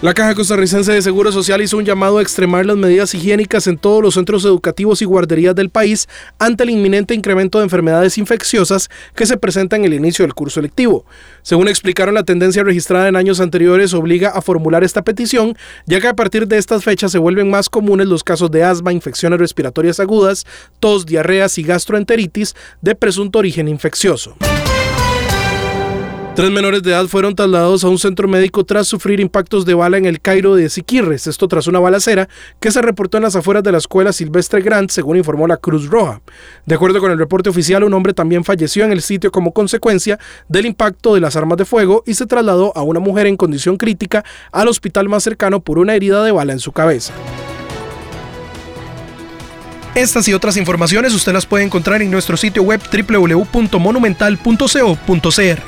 La Caja Costarricense de Seguro Social hizo un llamado a extremar las medidas higiénicas en todos los centros educativos y guarderías del país ante el inminente incremento de enfermedades infecciosas que se presenta en el inicio del curso lectivo. Según explicaron, la tendencia registrada en años anteriores obliga a formular esta petición, ya que a partir de estas fechas se vuelven más comunes los casos de asma, infecciones respiratorias agudas, tos, diarreas y gastroenteritis de presunto origen infeccioso. Tres menores de edad fueron trasladados a un centro médico tras sufrir impactos de bala en el Cairo de Siquirres, esto tras una balacera que se reportó en las afueras de la escuela Silvestre Grant, según informó la Cruz Roja. De acuerdo con el reporte oficial, un hombre también falleció en el sitio como consecuencia del impacto de las armas de fuego y se trasladó a una mujer en condición crítica al hospital más cercano por una herida de bala en su cabeza. Estas y otras informaciones usted las puede encontrar en nuestro sitio web www.monumental.co.cr.